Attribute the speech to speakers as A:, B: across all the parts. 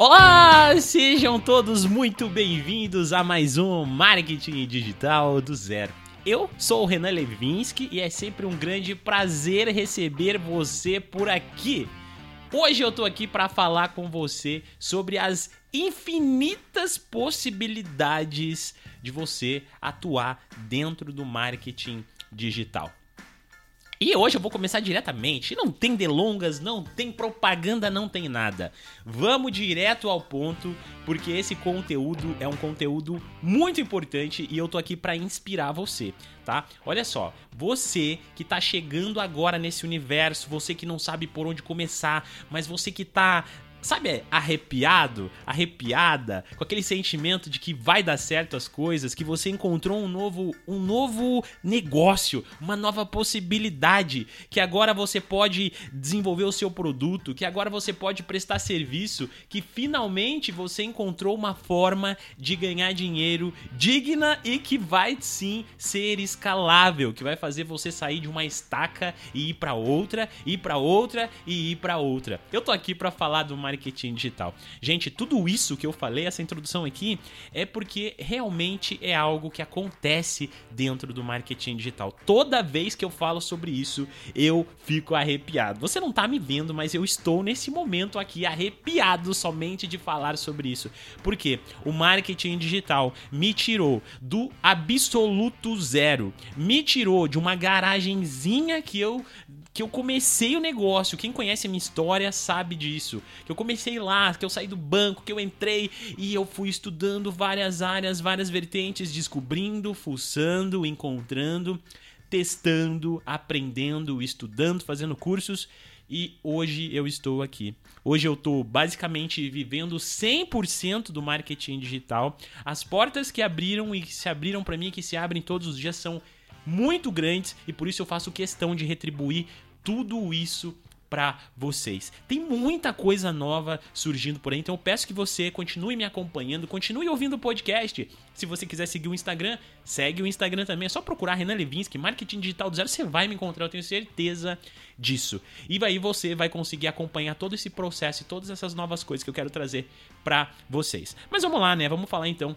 A: Olá, sejam todos muito bem-vindos a mais um Marketing Digital do Zero. Eu sou o Renan Levinsky e é sempre um grande prazer receber você por aqui. Hoje eu tô aqui para falar com você sobre as infinitas possibilidades de você atuar dentro do marketing digital. E hoje eu vou começar diretamente. Não tem delongas, não tem propaganda, não tem nada. Vamos direto ao ponto, porque esse conteúdo é um conteúdo muito importante e eu tô aqui para inspirar você, tá? Olha só, você que tá chegando agora nesse universo, você que não sabe por onde começar, mas você que tá sabe, arrepiado, arrepiada, com aquele sentimento de que vai dar certo as coisas, que você encontrou um novo, um novo negócio, uma nova possibilidade, que agora você pode desenvolver o seu produto, que agora você pode prestar serviço, que finalmente você encontrou uma forma de ganhar dinheiro digna e que vai sim ser escalável, que vai fazer você sair de uma estaca e ir para outra, ir para outra e ir para outra. Eu tô aqui para falar do marketing digital. Gente, tudo isso que eu falei, essa introdução aqui, é porque realmente é algo que acontece dentro do marketing digital. Toda vez que eu falo sobre isso, eu fico arrepiado. Você não tá me vendo, mas eu estou nesse momento aqui arrepiado somente de falar sobre isso. Porque o marketing digital me tirou do absoluto zero, me tirou de uma garagenzinha que eu que eu comecei o negócio. Quem conhece a minha história sabe disso. Que eu comecei lá, que eu saí do banco, que eu entrei e eu fui estudando várias áreas, várias vertentes, descobrindo, fuçando, encontrando, testando, aprendendo, estudando, fazendo cursos e hoje eu estou aqui. Hoje eu estou basicamente vivendo 100% do marketing digital. As portas que abriram e que se abriram para mim, que se abrem todos os dias, são muito grandes e por isso eu faço questão de retribuir tudo isso para vocês. Tem muita coisa nova surgindo por aí, então eu peço que você continue me acompanhando, continue ouvindo o podcast. Se você quiser seguir o Instagram, segue o Instagram também. É só procurar Renan Levinsky, Marketing Digital do Zero, você vai me encontrar, eu tenho certeza disso. E aí você vai conseguir acompanhar todo esse processo e todas essas novas coisas que eu quero trazer para vocês. Mas vamos lá, né? Vamos falar então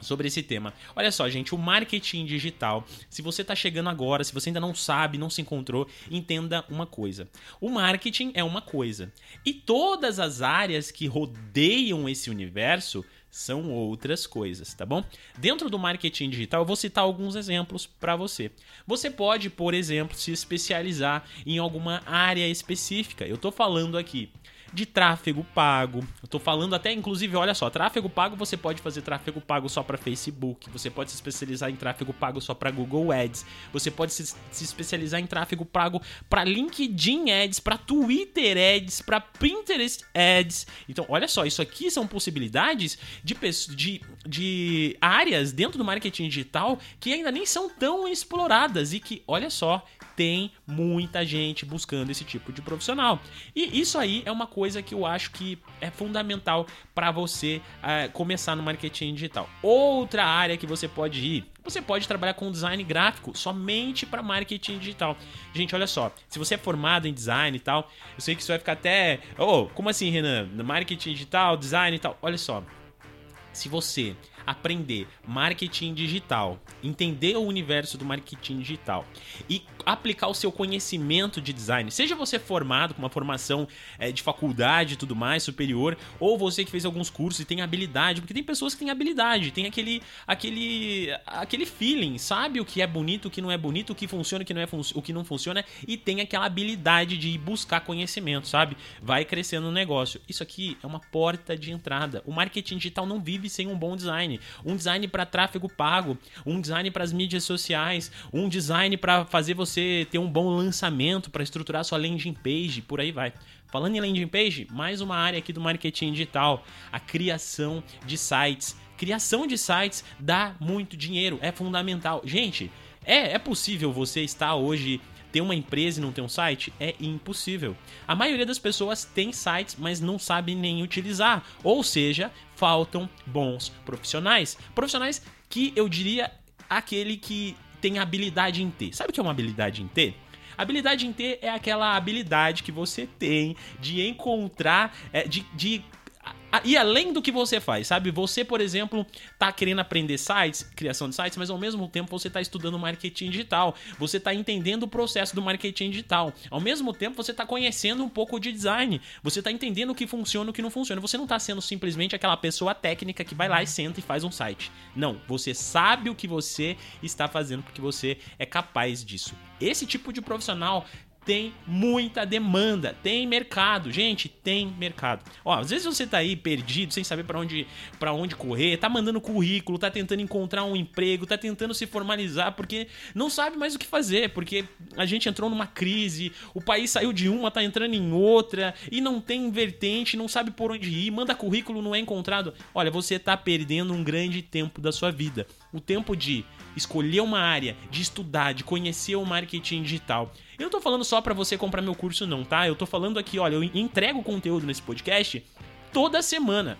A: sobre esse tema. Olha só, gente, o marketing digital. Se você está chegando agora, se você ainda não sabe, não se encontrou, entenda uma coisa. O marketing é uma coisa e todas as áreas que rodeiam esse universo são outras coisas, tá bom? Dentro do marketing digital, eu vou citar alguns exemplos para você. Você pode, por exemplo, se especializar em alguma área específica. Eu estou falando aqui de tráfego pago. Eu tô falando até, inclusive, olha só, tráfego pago você pode fazer tráfego pago só para Facebook, você pode se especializar em tráfego pago só para Google Ads, você pode se, se especializar em tráfego pago para LinkedIn Ads, para Twitter Ads, para Pinterest Ads. Então, olha só, isso aqui são possibilidades de, de, de áreas dentro do marketing digital que ainda nem são tão exploradas e que, olha só, tem muita gente buscando esse tipo de profissional. E isso aí é uma coisa que eu acho que é fundamental para você uh, começar no marketing digital. Outra área que você pode ir, você pode trabalhar com design gráfico somente para marketing digital. Gente, olha só, se você é formado em design e tal, eu sei que isso vai ficar até, oh, como assim, Renan? Marketing digital, design e tal. Olha só. Se você aprender marketing digital, entender o universo do marketing digital e aplicar o seu conhecimento de design, seja você formado com uma formação é, de faculdade e tudo mais, superior, ou você que fez alguns cursos e tem habilidade, porque tem pessoas que têm habilidade, tem aquele aquele aquele feeling, sabe o que é bonito, o que não é bonito, o que funciona, o que não é o que não funciona e tem aquela habilidade de buscar conhecimento, sabe? Vai crescendo o negócio. Isso aqui é uma porta de entrada. O marketing digital não vive sem um bom design um design para tráfego pago, um design para as mídias sociais, um design para fazer você ter um bom lançamento, para estruturar sua landing page, por aí vai. Falando em landing page, mais uma área aqui do marketing digital, a criação de sites. Criação de sites dá muito dinheiro, é fundamental. Gente, é, é possível você estar hoje ter uma empresa e não ter um site? É impossível. A maioria das pessoas tem sites, mas não sabe nem utilizar. Ou seja, faltam bons profissionais. Profissionais que eu diria aquele que tem habilidade em ter. Sabe o que é uma habilidade em ter? Habilidade em ter é aquela habilidade que você tem de encontrar, é, de, de e além do que você faz, sabe? Você, por exemplo, tá querendo aprender sites, criação de sites, mas ao mesmo tempo você tá estudando marketing digital. Você tá entendendo o processo do marketing digital. Ao mesmo tempo você tá conhecendo um pouco de design. Você tá entendendo o que funciona e o que não funciona. Você não tá sendo simplesmente aquela pessoa técnica que vai lá e senta e faz um site. Não, você sabe o que você está fazendo porque você é capaz disso. Esse tipo de profissional tem muita demanda, tem mercado, gente, tem mercado. Ó, às vezes você tá aí perdido, sem saber para onde para onde correr, tá mandando currículo, tá tentando encontrar um emprego, tá tentando se formalizar porque não sabe mais o que fazer, porque a gente entrou numa crise, o país saiu de uma, tá entrando em outra e não tem vertente, não sabe por onde ir, manda currículo, não é encontrado. Olha, você tá perdendo um grande tempo da sua vida. O tempo de escolher uma área, de estudar, de conhecer o marketing digital. Eu não tô falando só para você comprar meu curso não, tá? Eu tô falando aqui, olha, eu entrego conteúdo nesse podcast toda semana.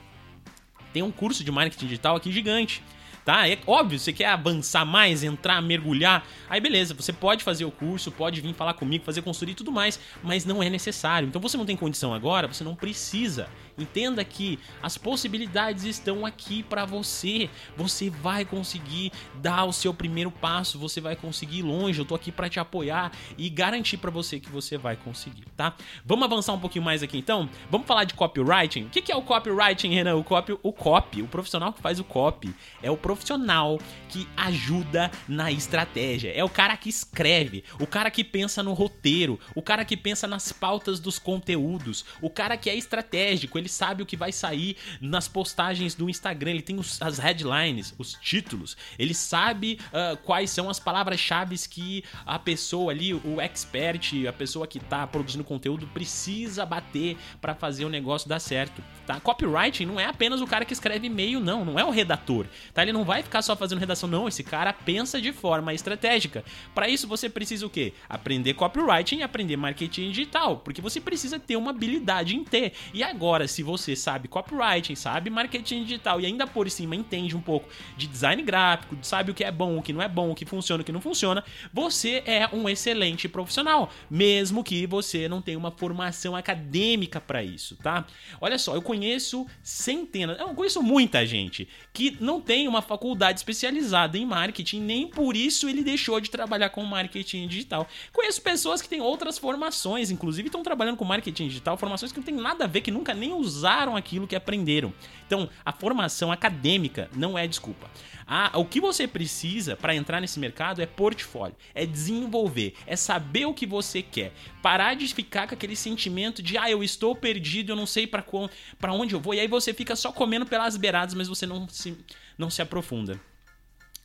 A: Tem um curso de marketing digital aqui gigante tá? É óbvio, você quer avançar mais, entrar, mergulhar, aí beleza, você pode fazer o curso, pode vir falar comigo, fazer consultoria e tudo mais, mas não é necessário. Então você não tem condição agora, você não precisa. Entenda que as possibilidades estão aqui para você. Você vai conseguir dar o seu primeiro passo, você vai conseguir ir longe. Eu tô aqui para te apoiar e garantir para você que você vai conseguir, tá? Vamos avançar um pouquinho mais aqui então? Vamos falar de copywriting? O que é o copywriting, Renan? O copy, o copy, o profissional que faz o copy, é o profissional que ajuda na estratégia. É o cara que escreve, o cara que pensa no roteiro, o cara que pensa nas pautas dos conteúdos, o cara que é estratégico, ele ele sabe o que vai sair nas postagens do Instagram, ele tem os, as headlines, os títulos, ele sabe uh, quais são as palavras-chave que a pessoa ali, o expert, a pessoa que tá produzindo conteúdo precisa bater para fazer o negócio dar certo, tá? Copywriting não é apenas o cara que escreve e-mail, não, não é o redator, tá? Ele não vai ficar só fazendo redação, não, esse cara pensa de forma estratégica. Para isso você precisa o quê? Aprender copywriting e aprender marketing digital, porque você precisa ter uma habilidade em ter. E agora, se você sabe copywriting, sabe marketing digital e ainda por cima entende um pouco de design gráfico, sabe o que é bom, o que não é bom, o que funciona, o que não funciona, você é um excelente profissional, mesmo que você não tenha uma formação acadêmica para isso, tá? Olha só, eu conheço centenas, eu conheço muita gente que não tem uma faculdade especializada em marketing, nem por isso ele deixou de trabalhar com marketing digital. Conheço pessoas que têm outras formações, inclusive estão trabalhando com marketing digital, formações que não tem nada a ver, que nunca nem usaram aquilo que aprenderam. Então, a formação acadêmica não é desculpa. Ah, o que você precisa para entrar nesse mercado é portfólio, é desenvolver, é saber o que você quer, parar de ficar com aquele sentimento de ah, eu estou perdido, eu não sei para onde eu vou, e aí você fica só comendo pelas beiradas, mas você não se, não se aprofunda.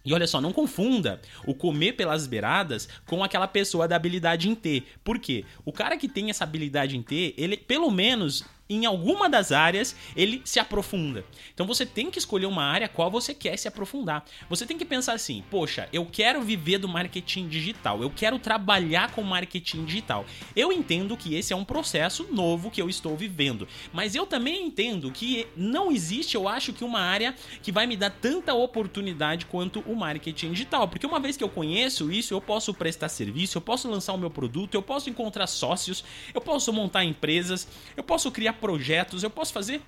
A: E olha só, não confunda o comer pelas beiradas com aquela pessoa da habilidade em ter. Por quê? O cara que tem essa habilidade em ter, ele pelo menos em alguma das áreas ele se aprofunda. Então você tem que escolher uma área qual você quer se aprofundar. Você tem que pensar assim: poxa, eu quero viver do marketing digital, eu quero trabalhar com marketing digital. Eu entendo que esse é um processo novo que eu estou vivendo, mas eu também entendo que não existe, eu acho que uma área que vai me dar tanta oportunidade quanto o marketing digital, porque uma vez que eu conheço isso, eu posso prestar serviço, eu posso lançar o meu produto, eu posso encontrar sócios, eu posso montar empresas, eu posso criar projetos, eu posso fazer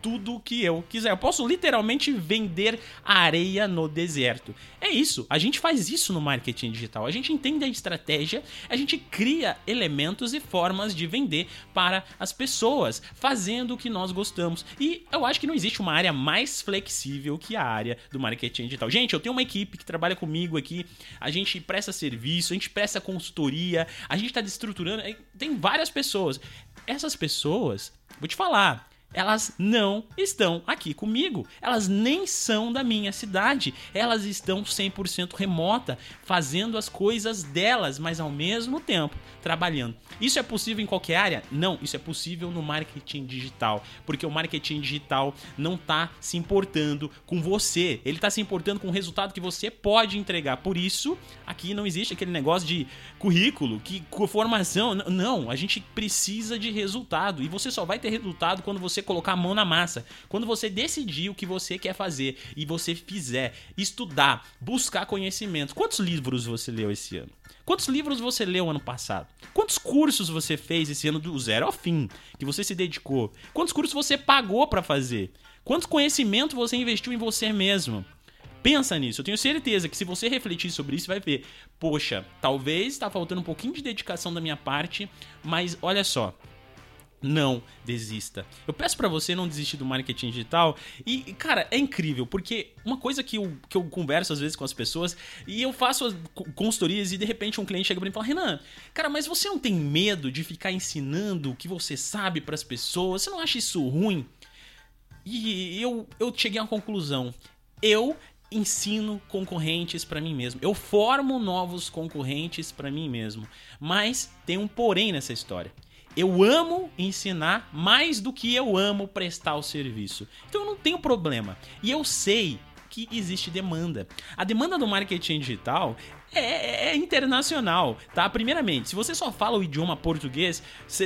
A: tudo o que eu quiser. Eu posso literalmente vender areia no deserto. É isso. A gente faz isso no marketing digital. A gente entende a estratégia, a gente cria elementos e formas de vender para as pessoas, fazendo o que nós gostamos. E eu acho que não existe uma área mais flexível que a área do marketing digital. Gente, eu tenho uma equipe que trabalha comigo aqui. A gente presta serviço, a gente presta consultoria, a gente está destruturando. Tem várias pessoas. Essas pessoas, vou te falar, elas não estão aqui comigo. Elas nem são da minha cidade. Elas estão 100% remota, fazendo as coisas delas, mas ao mesmo tempo trabalhando. Isso é possível em qualquer área? Não, isso é possível no marketing digital, porque o marketing digital não está se importando com você, ele está se importando com o resultado que você pode entregar. Por isso, aqui não existe aquele negócio de currículo, que formação, não, a gente precisa de resultado e você só vai ter resultado quando você você colocar a mão na massa. Quando você decidir o que você quer fazer e você fizer, estudar, buscar conhecimento. Quantos livros você leu esse ano? Quantos livros você leu ano passado? Quantos cursos você fez esse ano do zero ao fim, que você se dedicou? Quantos cursos você pagou para fazer? Quanto conhecimento você investiu em você mesmo? Pensa nisso. Eu tenho certeza que se você refletir sobre isso, vai ver. Poxa, talvez está faltando um pouquinho de dedicação da minha parte, mas olha só. Não desista. Eu peço para você não desistir do marketing digital. E, cara, é incrível, porque uma coisa que eu, que eu converso às vezes com as pessoas, e eu faço consultorias e de repente um cliente chega pra mim e fala: Renan, cara, mas você não tem medo de ficar ensinando o que você sabe para as pessoas? Você não acha isso ruim? E eu, eu cheguei uma conclusão. Eu ensino concorrentes para mim mesmo. Eu formo novos concorrentes para mim mesmo. Mas tem um porém nessa história. Eu amo ensinar mais do que eu amo prestar o serviço. Então eu não tenho problema. E eu sei que existe demanda. A demanda do marketing digital é, é, internacional, tá? Primeiramente, se você só fala o idioma português,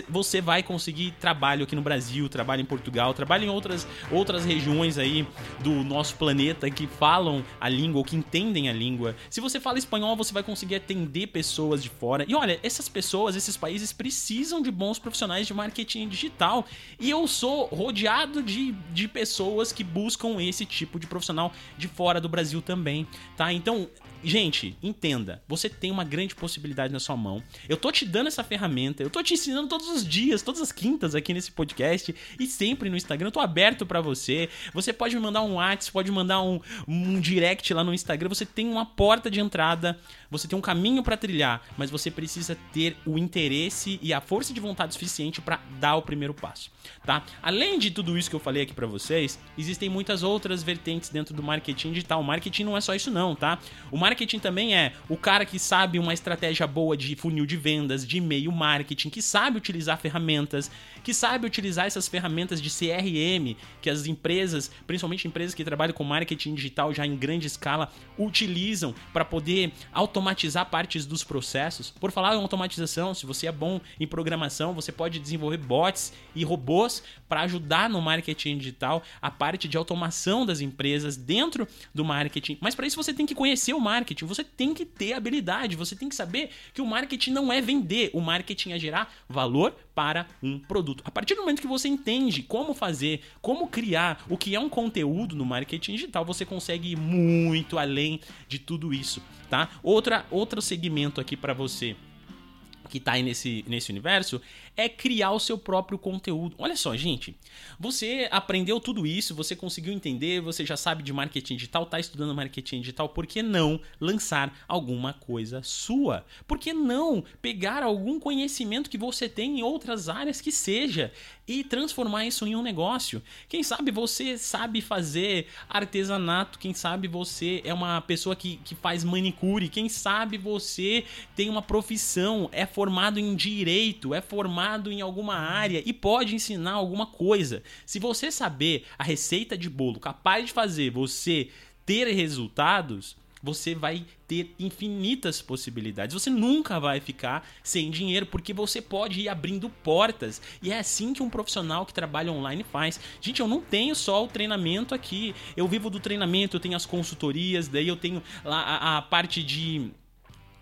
A: você vai conseguir trabalho aqui no Brasil, trabalho em Portugal, trabalho em outras, outras regiões aí do nosso planeta que falam a língua ou que entendem a língua. Se você fala espanhol, você vai conseguir atender pessoas de fora. E olha, essas pessoas, esses países precisam de bons profissionais de marketing digital. E eu sou rodeado de, de pessoas que buscam esse tipo de profissional de fora do Brasil também, tá? Então, Gente, entenda, você tem uma grande possibilidade na sua mão. Eu tô te dando essa ferramenta, eu tô te ensinando todos os dias, todas as quintas aqui nesse podcast e sempre no Instagram. Eu tô aberto para você. Você pode me mandar um WhatsApp, pode mandar um, um direct lá no Instagram. Você tem uma porta de entrada, você tem um caminho para trilhar, mas você precisa ter o interesse e a força de vontade suficiente para dar o primeiro passo, tá? Além de tudo isso que eu falei aqui para vocês, existem muitas outras vertentes dentro do marketing digital. O marketing não é só isso não, tá? O marketing marketing também é o cara que sabe uma estratégia boa de funil de vendas, de e-mail marketing, que sabe utilizar ferramentas, que sabe utilizar essas ferramentas de CRM que as empresas, principalmente empresas que trabalham com marketing digital já em grande escala, utilizam para poder automatizar partes dos processos. Por falar em automatização, se você é bom em programação, você pode desenvolver bots e robôs para ajudar no marketing digital a parte de automação das empresas dentro do marketing. Mas para isso você tem que conhecer o marketing você tem que ter habilidade, você tem que saber que o marketing não é vender, o marketing é gerar valor para um produto. A partir do momento que você entende como fazer, como criar, o que é um conteúdo no marketing digital, você consegue ir muito além de tudo isso, tá? Outra outro segmento aqui para você que está aí nesse, nesse universo é criar o seu próprio conteúdo. Olha só, gente, você aprendeu tudo isso, você conseguiu entender, você já sabe de marketing digital, está estudando marketing digital, por que não lançar alguma coisa sua? Por que não pegar algum conhecimento que você tem em outras áreas que seja e transformar isso em um negócio? Quem sabe você sabe fazer artesanato, quem sabe você é uma pessoa que, que faz manicure, quem sabe você tem uma profissão, é formado em direito, é formado em alguma área e pode ensinar alguma coisa. Se você saber a receita de bolo capaz de fazer você ter resultados, você vai ter infinitas possibilidades. Você nunca vai ficar sem dinheiro, porque você pode ir abrindo portas. E é assim que um profissional que trabalha online faz. Gente, eu não tenho só o treinamento aqui. Eu vivo do treinamento, eu tenho as consultorias, daí eu tenho a, a, a parte de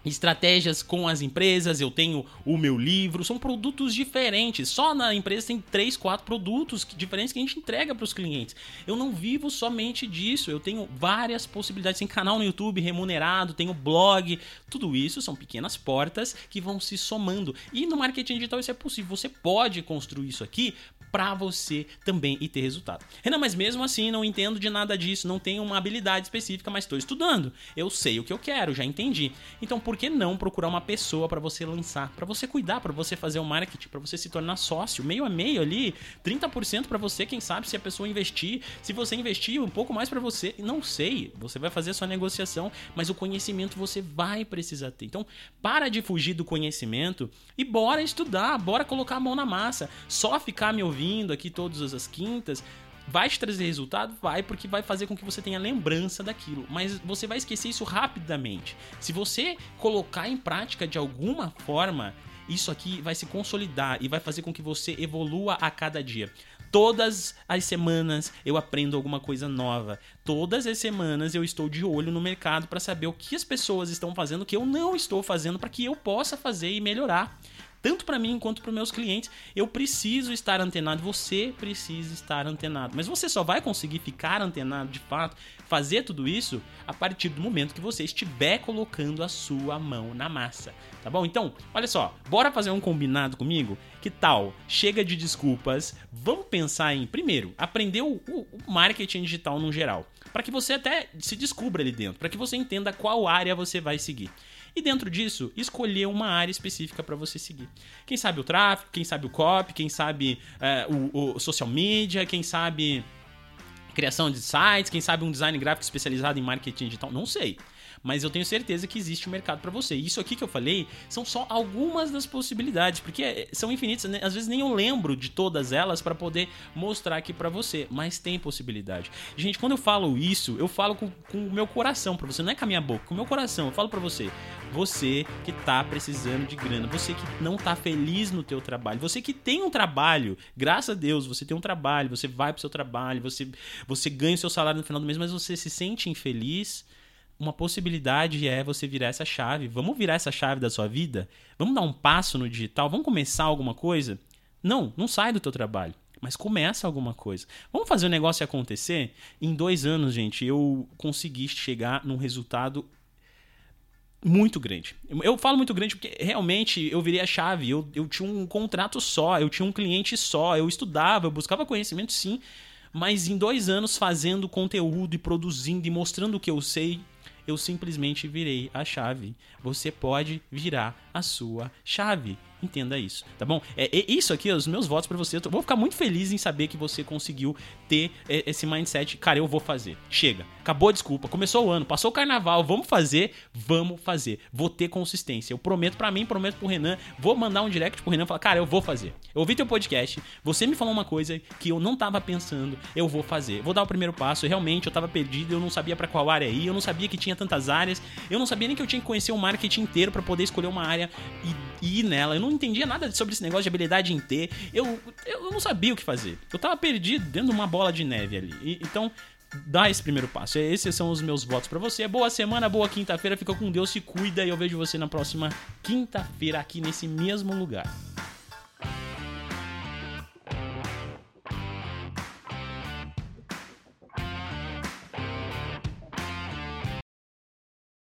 A: estratégias com as empresas, eu tenho o meu livro, são produtos diferentes. Só na empresa tem três, quatro produtos diferentes que a gente entrega para os clientes. Eu não vivo somente disso, eu tenho várias possibilidades. Tem canal no YouTube remunerado, tenho blog, tudo isso são pequenas portas que vão se somando. E no marketing digital isso é possível. Você pode construir isso aqui para você também e ter resultado. Renan, mas mesmo assim não entendo de nada disso, não tenho uma habilidade específica, mas estou estudando. Eu sei o que eu quero, já entendi. Então por que não procurar uma pessoa para você lançar, para você cuidar, para você fazer o marketing, para você se tornar sócio, meio a meio ali, 30% para você, quem sabe se a pessoa investir, se você investir um pouco mais para você, não sei, você vai fazer a sua negociação, mas o conhecimento você vai precisar ter. Então, para de fugir do conhecimento e bora estudar, bora colocar a mão na massa. Só ficar me ouvindo ouvindo aqui todas as quintas, vai te trazer resultado? Vai, porque vai fazer com que você tenha lembrança daquilo. Mas você vai esquecer isso rapidamente. Se você colocar em prática de alguma forma, isso aqui vai se consolidar e vai fazer com que você evolua a cada dia. Todas as semanas eu aprendo alguma coisa nova. Todas as semanas eu estou de olho no mercado para saber o que as pessoas estão fazendo que eu não estou fazendo para que eu possa fazer e melhorar tanto para mim quanto para meus clientes. Eu preciso estar antenado, você precisa estar antenado. Mas você só vai conseguir ficar antenado de fato, fazer tudo isso a partir do momento que você estiver colocando a sua mão na massa, tá bom? Então, olha só, bora fazer um combinado comigo? Que tal? Chega de desculpas, vamos pensar em, primeiro, aprender o, o, o marketing digital no geral, para que você até se descubra ali dentro, para que você entenda qual área você vai seguir e dentro disso escolher uma área específica para você seguir. Quem sabe o tráfego, quem sabe o copy, quem sabe é, o, o social media, quem sabe criação de sites, quem sabe um design gráfico especializado em marketing digital, não sei mas eu tenho certeza que existe um mercado para você. Isso aqui que eu falei são só algumas das possibilidades, porque é, são infinitas, né? às vezes nem eu lembro de todas elas para poder mostrar aqui para você, mas tem possibilidade. Gente, quando eu falo isso, eu falo com, com o meu coração para você, não é com a minha boca, com o meu coração. Eu falo para você, você que tá precisando de grana, você que não tá feliz no teu trabalho, você que tem um trabalho, graças a Deus, você tem um trabalho, você vai pro seu trabalho, você você ganha o seu salário no final do mês, mas você se sente infeliz, uma possibilidade é você virar essa chave. Vamos virar essa chave da sua vida? Vamos dar um passo no digital? Vamos começar alguma coisa? Não, não sai do teu trabalho. Mas começa alguma coisa. Vamos fazer o negócio acontecer? Em dois anos, gente, eu consegui chegar num resultado muito grande. Eu falo muito grande porque realmente eu virei a chave. Eu, eu tinha um contrato só, eu tinha um cliente só, eu estudava, eu buscava conhecimento sim. Mas em dois anos fazendo conteúdo e produzindo e mostrando o que eu sei, eu simplesmente virei a chave. Você pode virar a sua chave. Entenda isso, tá bom? É, é isso aqui, os meus votos para você. Eu vou ficar muito feliz em saber que você conseguiu ter é, esse mindset. Cara, eu vou fazer. Chega. Acabou a desculpa. Começou o ano, passou o carnaval. Vamos fazer, vamos fazer. Vou ter consistência. Eu prometo para mim, prometo pro Renan. Vou mandar um direct pro Renan e falar: Cara, eu vou fazer. Eu ouvi teu podcast. Você me falou uma coisa que eu não tava pensando. Eu vou fazer. Vou dar o primeiro passo. Realmente, eu tava perdido. Eu não sabia para qual área ir. Eu não sabia que tinha tantas áreas. Eu não sabia nem que eu tinha que conhecer o marketing inteiro para poder escolher uma área e, ir nela. Eu não entendia nada sobre esse negócio de habilidade em T. Eu, eu não sabia o que fazer. Eu tava perdido dentro de uma bola de neve ali. E, então, dá esse primeiro passo. Esses são os meus votos para você. Boa semana, boa quinta-feira. Fica com Deus, se cuida e eu vejo você na próxima quinta-feira aqui nesse mesmo lugar.